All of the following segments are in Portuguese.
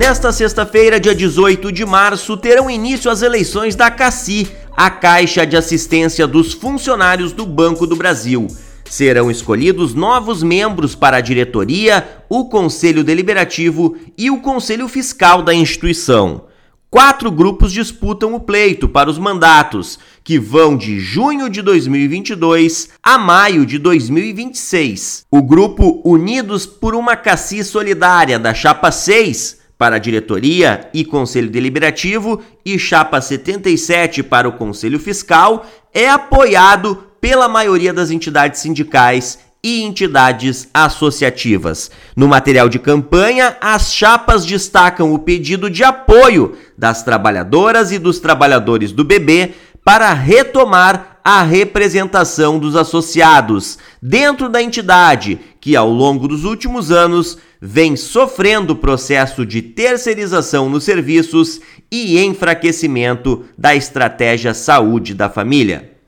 Nesta sexta-feira, dia 18 de março, terão início as eleições da CACI, a Caixa de Assistência dos Funcionários do Banco do Brasil. Serão escolhidos novos membros para a diretoria, o Conselho Deliberativo e o Conselho Fiscal da instituição. Quatro grupos disputam o pleito para os mandatos, que vão de junho de 2022 a maio de 2026. O grupo Unidos por uma Cassi Solidária da Chapa 6 para a diretoria e conselho deliberativo e chapa 77 para o conselho fiscal é apoiado pela maioria das entidades sindicais e entidades associativas. No material de campanha, as chapas destacam o pedido de apoio das trabalhadoras e dos trabalhadores do BB para retomar a representação dos associados dentro da entidade, que ao longo dos últimos anos vem sofrendo processo de terceirização nos serviços e enfraquecimento da estratégia saúde da família.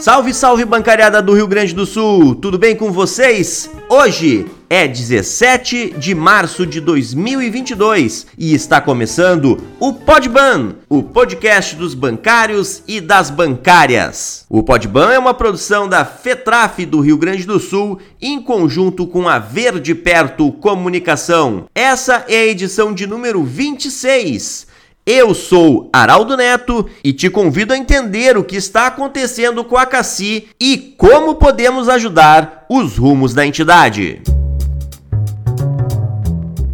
Salve, salve bancariada do Rio Grande do Sul! Tudo bem com vocês? Hoje é 17 de março de 2022 e está começando o Podban, o podcast dos bancários e das bancárias. O Podban é uma produção da FETRAF do Rio Grande do Sul em conjunto com a Verde Perto Comunicação. Essa é a edição de número 26. Eu sou Araldo Neto e te convido a entender o que está acontecendo com a Cassi e como podemos ajudar os rumos da entidade.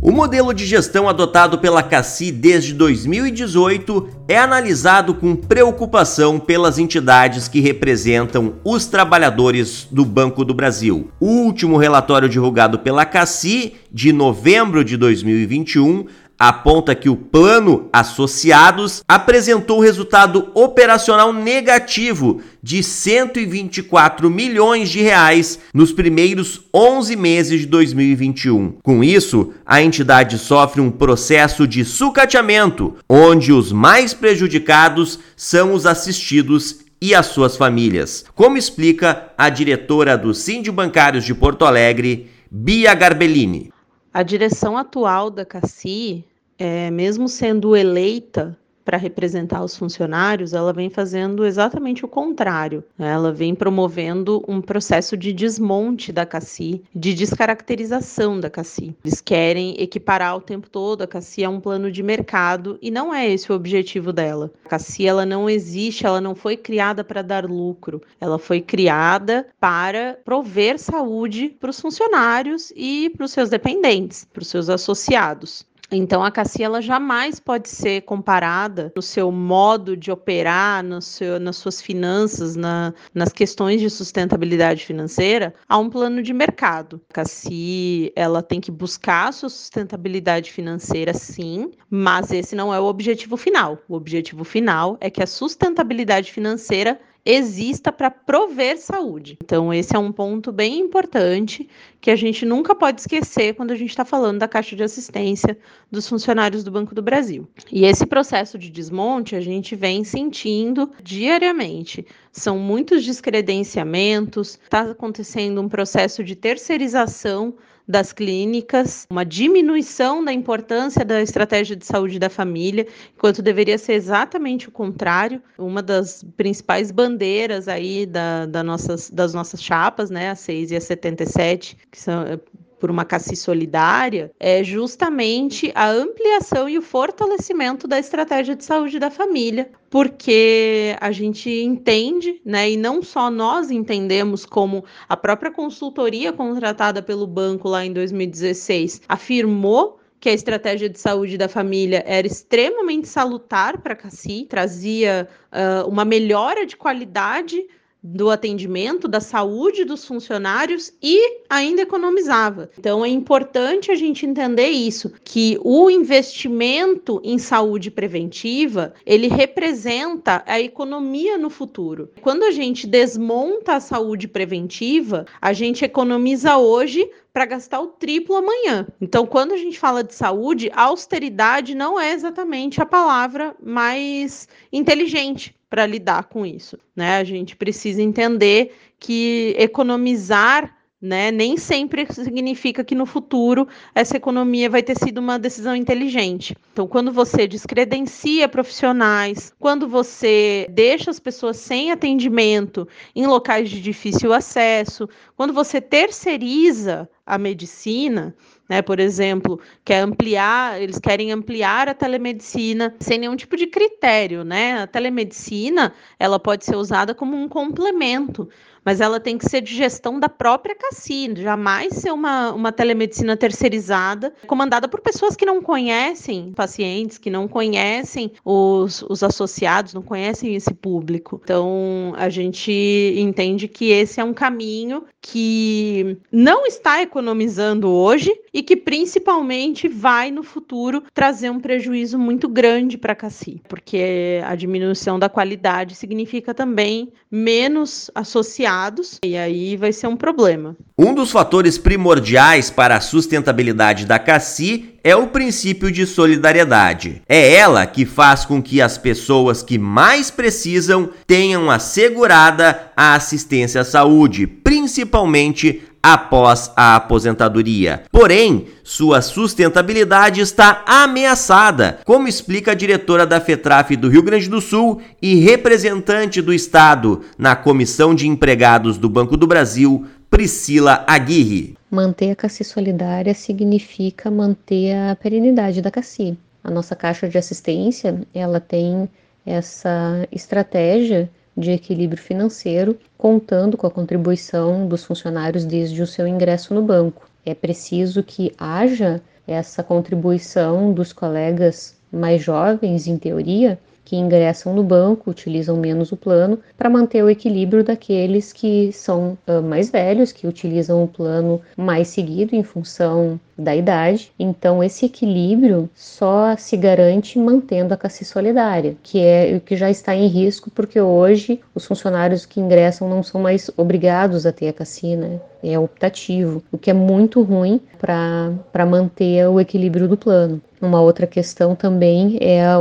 O modelo de gestão adotado pela Cassi desde 2018 é analisado com preocupação pelas entidades que representam os trabalhadores do Banco do Brasil. O último relatório divulgado pela Cassi, de novembro de 2021, aponta que o plano associados apresentou resultado operacional negativo de 124 milhões de reais nos primeiros 11 meses de 2021. Com isso, a entidade sofre um processo de sucateamento, onde os mais prejudicados são os assistidos e as suas famílias, como explica a diretora do Síndio Bancários de Porto Alegre, Bia Garbellini. A direção atual da CACI, é, mesmo sendo eleita para representar os funcionários, ela vem fazendo exatamente o contrário. Ela vem promovendo um processo de desmonte da CACI, de descaracterização da CACI. Eles querem equiparar o tempo todo a CACI a um plano de mercado e não é esse o objetivo dela. A CACI ela não existe, ela não foi criada para dar lucro. Ela foi criada para prover saúde para os funcionários e para os seus dependentes, para os seus associados. Então, a Cassi ela jamais pode ser comparada no seu modo de operar, no seu, nas suas finanças, na, nas questões de sustentabilidade financeira, a um plano de mercado. A Cassi ela tem que buscar a sua sustentabilidade financeira, sim, mas esse não é o objetivo final. O objetivo final é que a sustentabilidade financeira exista para prover saúde. Então, esse é um ponto bem importante que a gente nunca pode esquecer quando a gente está falando da caixa de assistência dos funcionários do Banco do Brasil. E esse processo de desmonte a gente vem sentindo diariamente. São muitos descredenciamentos, está acontecendo um processo de terceirização das clínicas, uma diminuição da importância da estratégia de saúde da família, enquanto deveria ser exatamente o contrário. Uma das principais bandeiras aí da, da nossas, das nossas chapas, né, a 6 e a 77, que são por uma CACI solidária é justamente a ampliação e o fortalecimento da estratégia de saúde da família, porque a gente entende, né, e não só nós entendemos como a própria consultoria contratada pelo banco lá em 2016 afirmou que a estratégia de saúde da família era extremamente salutar para a CACI, trazia uh, uma melhora de qualidade do atendimento, da saúde dos funcionários e ainda economizava. Então é importante a gente entender isso, que o investimento em saúde preventiva, ele representa a economia no futuro. Quando a gente desmonta a saúde preventiva, a gente economiza hoje para gastar o triplo amanhã. Então, quando a gente fala de saúde, austeridade não é exatamente a palavra mais inteligente para lidar com isso, né? A gente precisa entender que economizar né, nem sempre significa que no futuro essa economia vai ter sido uma decisão inteligente. Então, quando você descredencia profissionais, quando você deixa as pessoas sem atendimento em locais de difícil acesso, quando você terceiriza a medicina, né, por exemplo, quer ampliar, eles querem ampliar a telemedicina sem nenhum tipo de critério, né? A telemedicina, ela pode ser usada como um complemento, mas ela tem que ser de gestão da própria Cassino, jamais ser uma, uma telemedicina terceirizada, comandada por pessoas que não conhecem pacientes, que não conhecem os, os associados, não conhecem esse público. Então, a gente entende que esse é um caminho que não está economizando hoje e que principalmente vai no futuro trazer um prejuízo muito grande para a Cassi, porque a diminuição da qualidade significa também menos associados e aí vai ser um problema. Um dos fatores primordiais para a sustentabilidade da Cassi é o princípio de solidariedade. É ela que faz com que as pessoas que mais precisam tenham assegurada a assistência à saúde, principalmente após a aposentadoria. Porém, sua sustentabilidade está ameaçada, como explica a diretora da FETRAF do Rio Grande do Sul e representante do Estado na Comissão de Empregados do Banco do Brasil, Priscila Aguirre. Manter a CACI solidária significa manter a perenidade da CACI. A nossa caixa de assistência, ela tem essa estratégia de equilíbrio financeiro, contando com a contribuição dos funcionários desde o seu ingresso no banco. É preciso que haja essa contribuição dos colegas mais jovens, em teoria, que ingressam no banco utilizam menos o plano para manter o equilíbrio daqueles que são uh, mais velhos, que utilizam o plano mais seguido em função da idade. Então, esse equilíbrio só se garante mantendo a CACI solidária, que é o que já está em risco, porque hoje os funcionários que ingressam não são mais obrigados a ter a CACI, né? É optativo, o que é muito ruim para manter o equilíbrio do plano. Uma outra questão também é a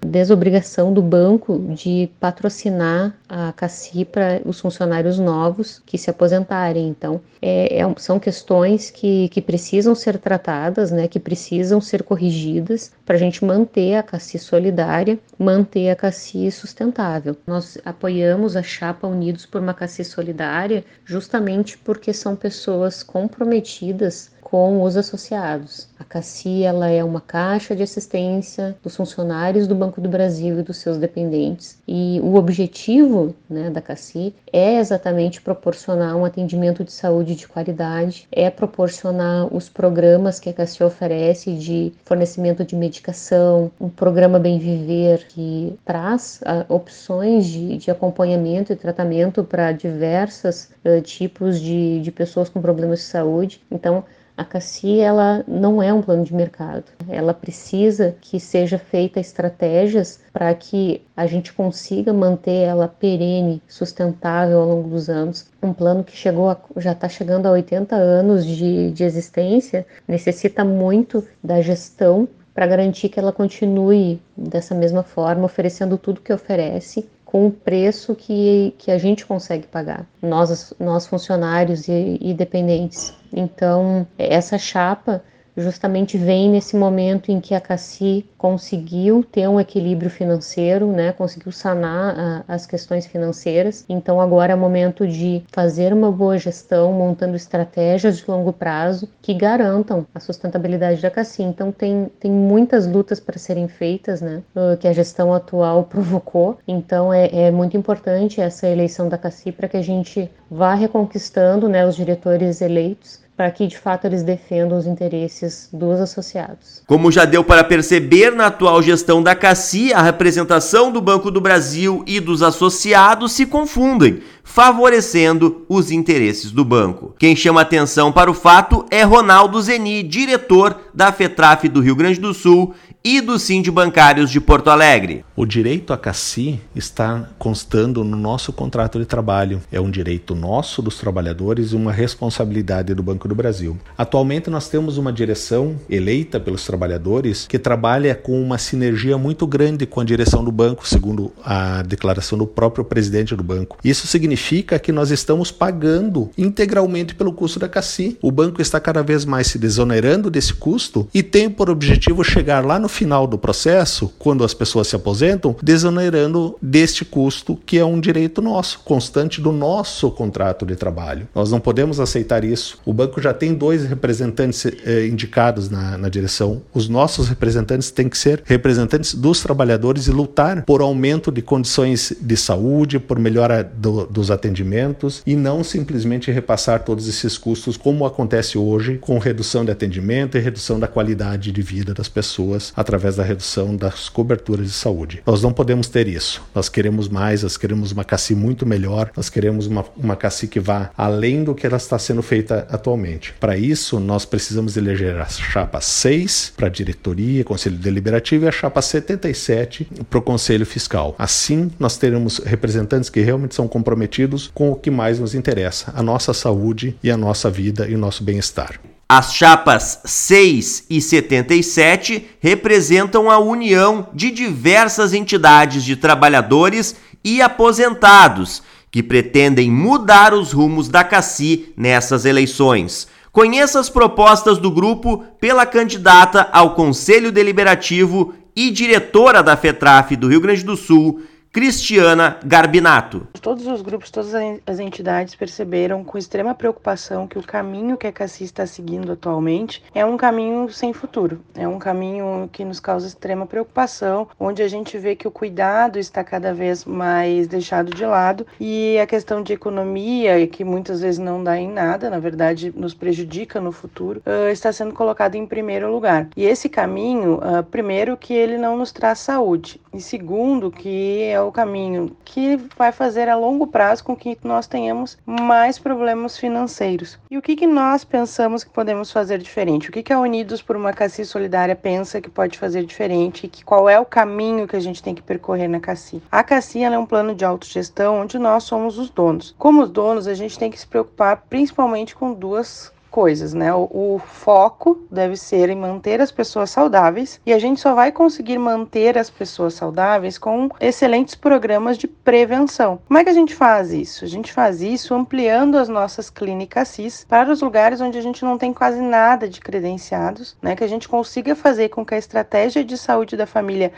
desobrigação do banco de patrocinar a CACI para os funcionários novos que se aposentarem. Então, é, é, são questões que, que precisam ser tratadas, né, que precisam ser corrigidas para a gente manter a CACI solidária, manter a CACI sustentável. Nós apoiamos a Chapa Unidos por uma CACI solidária justamente porque são pessoas comprometidas com os associados. A CACI ela é uma caixa de assistência dos funcionários do Banco do Brasil e dos seus dependentes. E o objetivo né, da CACI é exatamente proporcionar um atendimento de saúde de qualidade, é proporcionar os programas que a CACI oferece de fornecimento de medicação, um programa Bem Viver que traz uh, opções de, de, acompanhamento e tratamento para diversos uh, tipos de, de pessoas com problemas de saúde. Então, a CACI ela não é um plano de mercado. Ela precisa que seja feita estratégias para que a gente consiga manter ela perene, sustentável ao longo dos anos. Um plano que chegou a, já está chegando a 80 anos de, de existência necessita muito da gestão para garantir que ela continue dessa mesma forma, oferecendo tudo que oferece com o preço que, que a gente consegue pagar, nós, nós funcionários e, e dependentes. Então, essa chapa justamente vem nesse momento em que a Cassi conseguiu ter um equilíbrio financeiro, né, conseguiu sanar a, as questões financeiras. Então agora é momento de fazer uma boa gestão, montando estratégias de longo prazo que garantam a sustentabilidade da Cassi. Então tem, tem muitas lutas para serem feitas, né, que a gestão atual provocou. Então é, é muito importante essa eleição da Cassi para que a gente vá reconquistando, né, os diretores eleitos para que de fato eles defendam os interesses dos associados. Como já deu para perceber na atual gestão da CACI, a representação do Banco do Brasil e dos associados se confundem, favorecendo os interesses do banco. Quem chama atenção para o fato é Ronaldo Zeni, diretor da FETRAF do Rio Grande do Sul e do Sind Bancários de Porto Alegre. O direito à CACI está constando no nosso contrato de trabalho. É um direito nosso dos trabalhadores e uma responsabilidade do Banco do Brasil. Atualmente nós temos uma direção eleita pelos trabalhadores que trabalha com uma sinergia muito grande com a direção do banco, segundo a declaração do próprio presidente do banco. Isso significa que nós estamos pagando integralmente pelo custo da CACI. O banco está cada vez mais se desonerando desse custo e tem por objetivo chegar lá no final do processo, quando as pessoas se aposentam, desonerando deste custo que é um direito nosso, constante do nosso contrato de trabalho. Nós não podemos aceitar isso. O banco já tem dois representantes eh, indicados na, na direção. Os nossos representantes têm que ser representantes dos trabalhadores e lutar por aumento de condições de saúde, por melhora do, dos atendimentos e não simplesmente repassar todos esses custos como acontece hoje com redução de atendimento e redução da qualidade de vida das pessoas através da redução das coberturas de saúde. Nós não podemos ter isso. Nós queremos mais, nós queremos uma CACI muito melhor, nós queremos uma, uma CACI que vá além do que ela está sendo feita atualmente. Para isso, nós precisamos eleger a chapa 6 para a diretoria, conselho deliberativo e a chapa 77 para o conselho fiscal. Assim, nós teremos representantes que realmente são comprometidos com o que mais nos interessa, a nossa saúde e a nossa vida e o nosso bem-estar. As chapas 6 e 77 representam a união de diversas entidades de trabalhadores e aposentados que pretendem mudar os rumos da CACI nessas eleições. Conheça as propostas do grupo pela candidata ao Conselho Deliberativo e diretora da FETRAF do Rio Grande do Sul, Cristiana Garbinato. Todos os grupos, todas as entidades perceberam com extrema preocupação que o caminho que a CACI está seguindo atualmente é um caminho sem futuro. É um caminho que nos causa extrema preocupação, onde a gente vê que o cuidado está cada vez mais deixado de lado e a questão de economia, que muitas vezes não dá em nada, na verdade nos prejudica no futuro, está sendo colocado em primeiro lugar. E esse caminho, primeiro, que ele não nos traz saúde, e segundo, que é o caminho que vai fazer a longo prazo com que nós tenhamos mais problemas financeiros. E o que, que nós pensamos que podemos fazer diferente? O que, que a Unidos por uma Cassi Solidária pensa que pode fazer diferente e que qual é o caminho que a gente tem que percorrer na Cassi? A Cassi é um plano de autogestão onde nós somos os donos. Como os donos, a gente tem que se preocupar principalmente com duas coisas, né? O, o, foco deve ser em manter as pessoas saudáveis e a gente só vai conseguir manter as pessoas saudáveis com excelentes programas de prevenção. Como é que a gente faz isso? A gente faz isso ampliando as nossas clínicas CIS para os lugares onde a gente não tem quase nada de credenciados, né? Que a gente consiga fazer com que a estratégia de saúde da família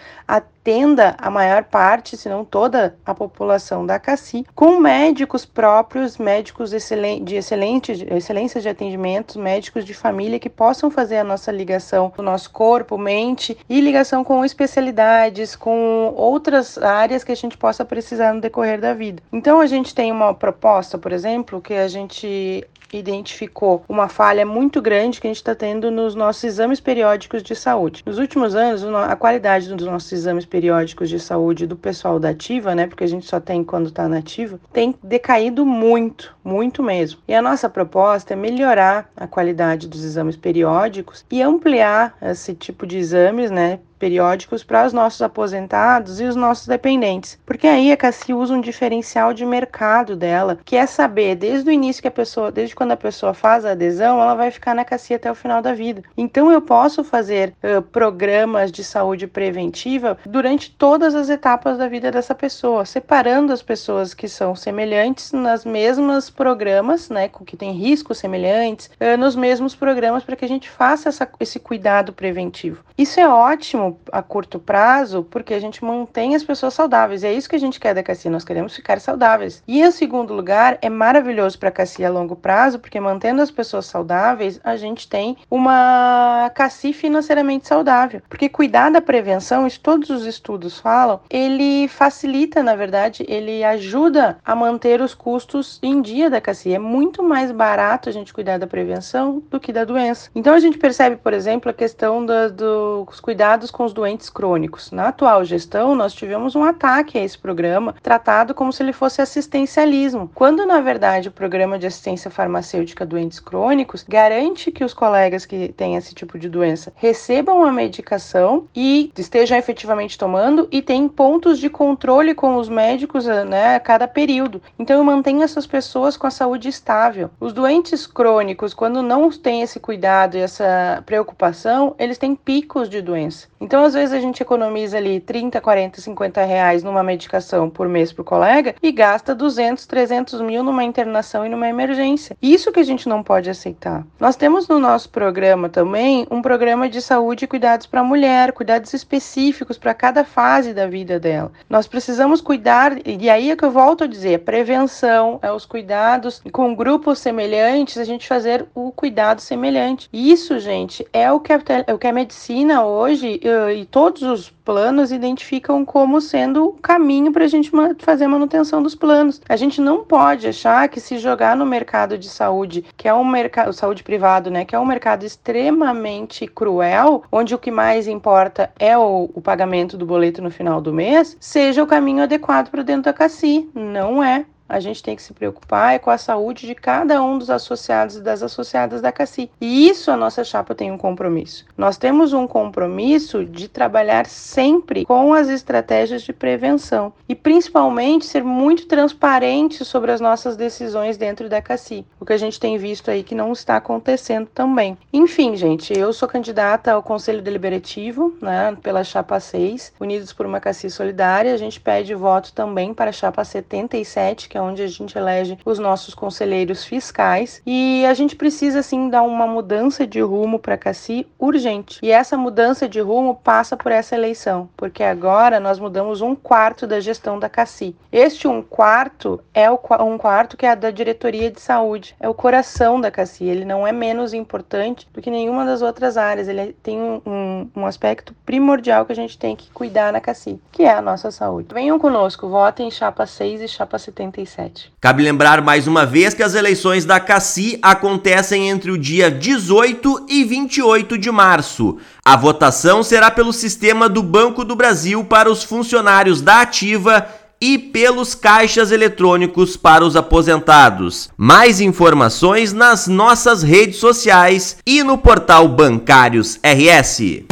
a maior parte, se não toda a população da CACI, com médicos próprios, médicos de excelente, excelência de atendimento atendimentos médicos de família que possam fazer a nossa ligação do nosso corpo, mente e ligação com especialidades, com outras áreas que a gente possa precisar no decorrer da vida. Então a gente tem uma proposta, por exemplo, que a gente identificou uma falha muito grande que a gente está tendo nos nossos exames periódicos de saúde. Nos últimos anos, a qualidade dos nossos exames periódicos de saúde do pessoal da ativa, né, porque a gente só tem quando está nativa, tem decaído muito, muito mesmo. E a nossa proposta é melhorar a qualidade dos exames periódicos e ampliar esse tipo de exames, né, periódicos para os nossos aposentados e os nossos dependentes. Porque aí a Cassi usa um diferencial de mercado dela, que é saber desde o início que a pessoa, desde quando a pessoa faz a adesão, ela vai ficar na Cassi até o final da vida. Então eu posso fazer uh, programas de saúde preventiva durante todas as etapas da vida dessa pessoa, separando as pessoas que são semelhantes nas mesmas programas, né, que tem riscos semelhantes, uh, nos mesmos programas para que a gente faça essa, esse cuidado preventivo. Isso é ótimo a curto prazo, porque a gente mantém as pessoas saudáveis. E é isso que a gente quer da Cassia, nós queremos ficar saudáveis. E em segundo lugar, é maravilhoso para a Cassia a longo prazo, porque mantendo as pessoas saudáveis, a gente tem uma Cassia financeiramente saudável. Porque cuidar da prevenção, isso todos os estudos falam, ele facilita, na verdade, ele ajuda a manter os custos em dia da Cassia. É muito mais barato a gente cuidar da prevenção do que da doença. Então a gente percebe, por exemplo, a questão dos cuidados com os doentes crônicos. Na atual gestão, nós tivemos um ataque a esse programa, tratado como se ele fosse assistencialismo, quando na verdade o programa de assistência farmacêutica a doentes crônicos garante que os colegas que têm esse tipo de doença recebam a medicação e estejam efetivamente tomando e tem pontos de controle com os médicos né, a cada período. Então, eu mantenho essas pessoas com a saúde estável. Os doentes crônicos, quando não têm esse cuidado e essa preocupação, eles têm picos de doença. Então, às vezes, a gente economiza ali 30, 40, 50 reais numa medicação por mês para o colega e gasta 200, 300 mil numa internação e numa emergência. Isso que a gente não pode aceitar. Nós temos no nosso programa também um programa de saúde e cuidados para a mulher, cuidados específicos para cada fase da vida dela. Nós precisamos cuidar, e aí é que eu volto a dizer, prevenção, é os cuidados com grupos semelhantes, a gente fazer o cuidado semelhante. Isso, gente, é o que a, é o que a medicina hoje e todos os planos identificam como sendo o caminho para a gente fazer a manutenção dos planos. A gente não pode achar que se jogar no mercado de saúde, que é um mercado, saúde privado, né, que é um mercado extremamente cruel, onde o que mais importa é o, o pagamento do boleto no final do mês, seja o caminho adequado para dentro da CACI. Não é a gente tem que se preocupar é com a saúde de cada um dos associados e das associadas da CACI. E isso a nossa chapa tem um compromisso. Nós temos um compromisso de trabalhar sempre com as estratégias de prevenção e principalmente ser muito transparente sobre as nossas decisões dentro da CACI. O que a gente tem visto aí que não está acontecendo também. Enfim, gente, eu sou candidata ao Conselho Deliberativo, né, pela chapa 6, Unidos por uma CACI Solidária. A gente pede voto também para a chapa 77, que é onde a gente elege os nossos conselheiros fiscais. E a gente precisa, assim, dar uma mudança de rumo para Cassi urgente. E essa mudança de rumo passa por essa eleição, porque agora nós mudamos um quarto da gestão da Cassi. Este um quarto é o, um quarto que é da diretoria de saúde, é o coração da Cassi. Ele não é menos importante do que nenhuma das outras áreas. Ele tem um, um, um aspecto primordial que a gente tem que cuidar na Cassi, que é a nossa saúde. Venham conosco, votem chapa 6 e chapa 75 2037. Cabe lembrar mais uma vez que as eleições da CACI acontecem entre o dia 18 e 28 de março. A votação será pelo sistema do Banco do Brasil para os funcionários da Ativa e pelos caixas eletrônicos para os aposentados. Mais informações nas nossas redes sociais e no portal Bancários RS.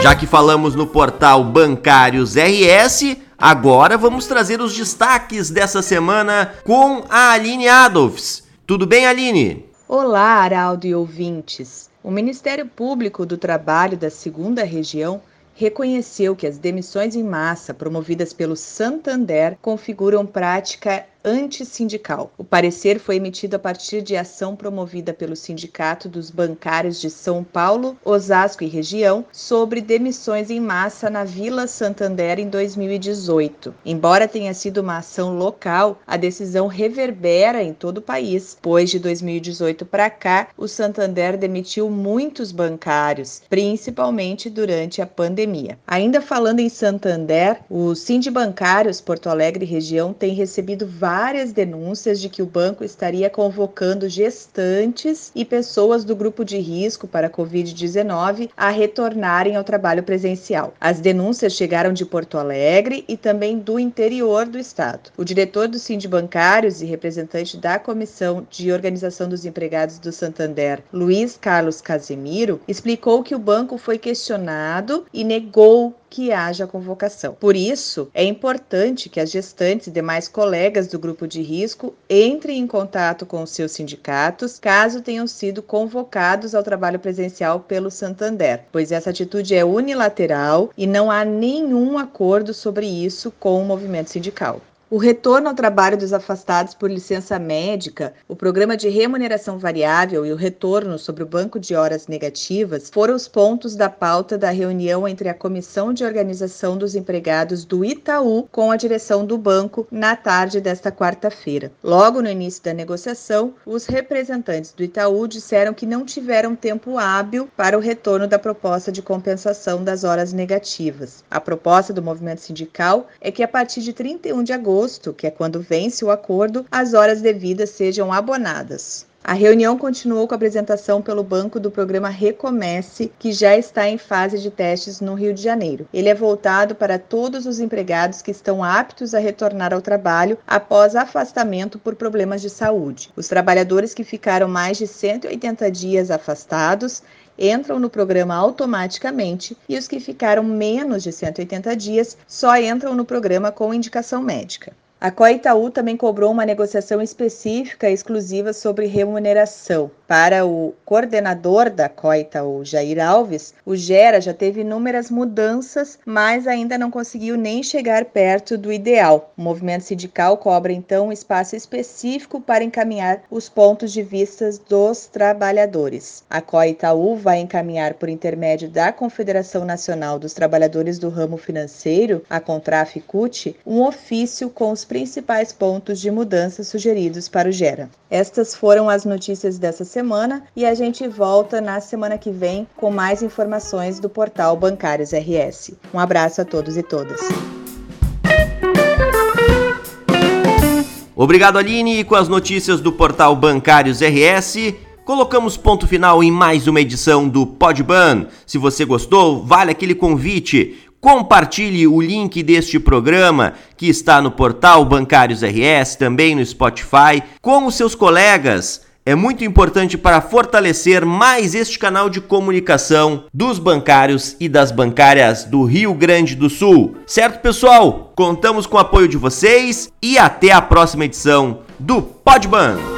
Já que falamos no portal Bancários RS, Agora vamos trazer os destaques dessa semana com a Aline Adolfs. Tudo bem, Aline? Olá, Araldo e ouvintes. O Ministério Público do Trabalho da Segunda Região reconheceu que as demissões em massa promovidas pelo Santander configuram prática antissindical. O parecer foi emitido a partir de ação promovida pelo Sindicato dos Bancários de São Paulo, Osasco e região sobre demissões em massa na Vila Santander em 2018. Embora tenha sido uma ação local, a decisão reverbera em todo o país, pois de 2018 para cá, o Santander demitiu muitos bancários, principalmente durante a pandemia. Ainda falando em Santander, o Sindibancários Porto Alegre região tem recebido várias denúncias de que o banco estaria convocando gestantes e pessoas do grupo de risco para a Covid-19 a retornarem ao trabalho presencial. As denúncias chegaram de Porto Alegre e também do interior do estado. O diretor do Sind Bancários e representante da Comissão de Organização dos Empregados do Santander, Luiz Carlos Casemiro, explicou que o banco foi questionado e negou que haja convocação. Por isso, é importante que as gestantes e demais colegas do grupo de risco entrem em contato com os seus sindicatos caso tenham sido convocados ao trabalho presencial pelo Santander, pois essa atitude é unilateral e não há nenhum acordo sobre isso com o movimento sindical. O retorno ao trabalho dos afastados por licença médica, o programa de remuneração variável e o retorno sobre o banco de horas negativas foram os pontos da pauta da reunião entre a Comissão de Organização dos Empregados do Itaú com a direção do banco na tarde desta quarta-feira. Logo no início da negociação, os representantes do Itaú disseram que não tiveram tempo hábil para o retorno da proposta de compensação das horas negativas. A proposta do movimento sindical é que a partir de 31 de agosto agosto, que é quando vence o acordo, as horas devidas sejam abonadas. A reunião continuou com a apresentação pelo banco do programa Recomece, que já está em fase de testes no Rio de Janeiro. Ele é voltado para todos os empregados que estão aptos a retornar ao trabalho após afastamento por problemas de saúde. Os trabalhadores que ficaram mais de 180 dias afastados entram no programa automaticamente e os que ficaram menos de 180 dias só entram no programa com indicação médica. A Coitaú também cobrou uma negociação específica exclusiva sobre remuneração. Para o coordenador da Coitaú, Jair Alves, o Gera já teve inúmeras mudanças, mas ainda não conseguiu nem chegar perto do ideal. O movimento sindical cobra então um espaço específico para encaminhar os pontos de vista dos trabalhadores. A Coitaú vai encaminhar por intermédio da Confederação Nacional dos Trabalhadores do Ramo Financeiro, a Contraficute, um ofício com os principais pontos de mudança sugeridos para o Gera. Estas foram as notícias dessa semana e a gente volta na semana que vem com mais informações do portal Bancários RS. Um abraço a todos e todas. Obrigado, Aline. E com as notícias do portal Bancários RS, colocamos ponto final em mais uma edição do Podban. Se você gostou, vale aquele convite. Compartilhe o link deste programa que está no portal Bancários RS, também no Spotify, com os seus colegas. É muito importante para fortalecer mais este canal de comunicação dos bancários e das bancárias do Rio Grande do Sul. Certo, pessoal? Contamos com o apoio de vocês e até a próxima edição do Podban.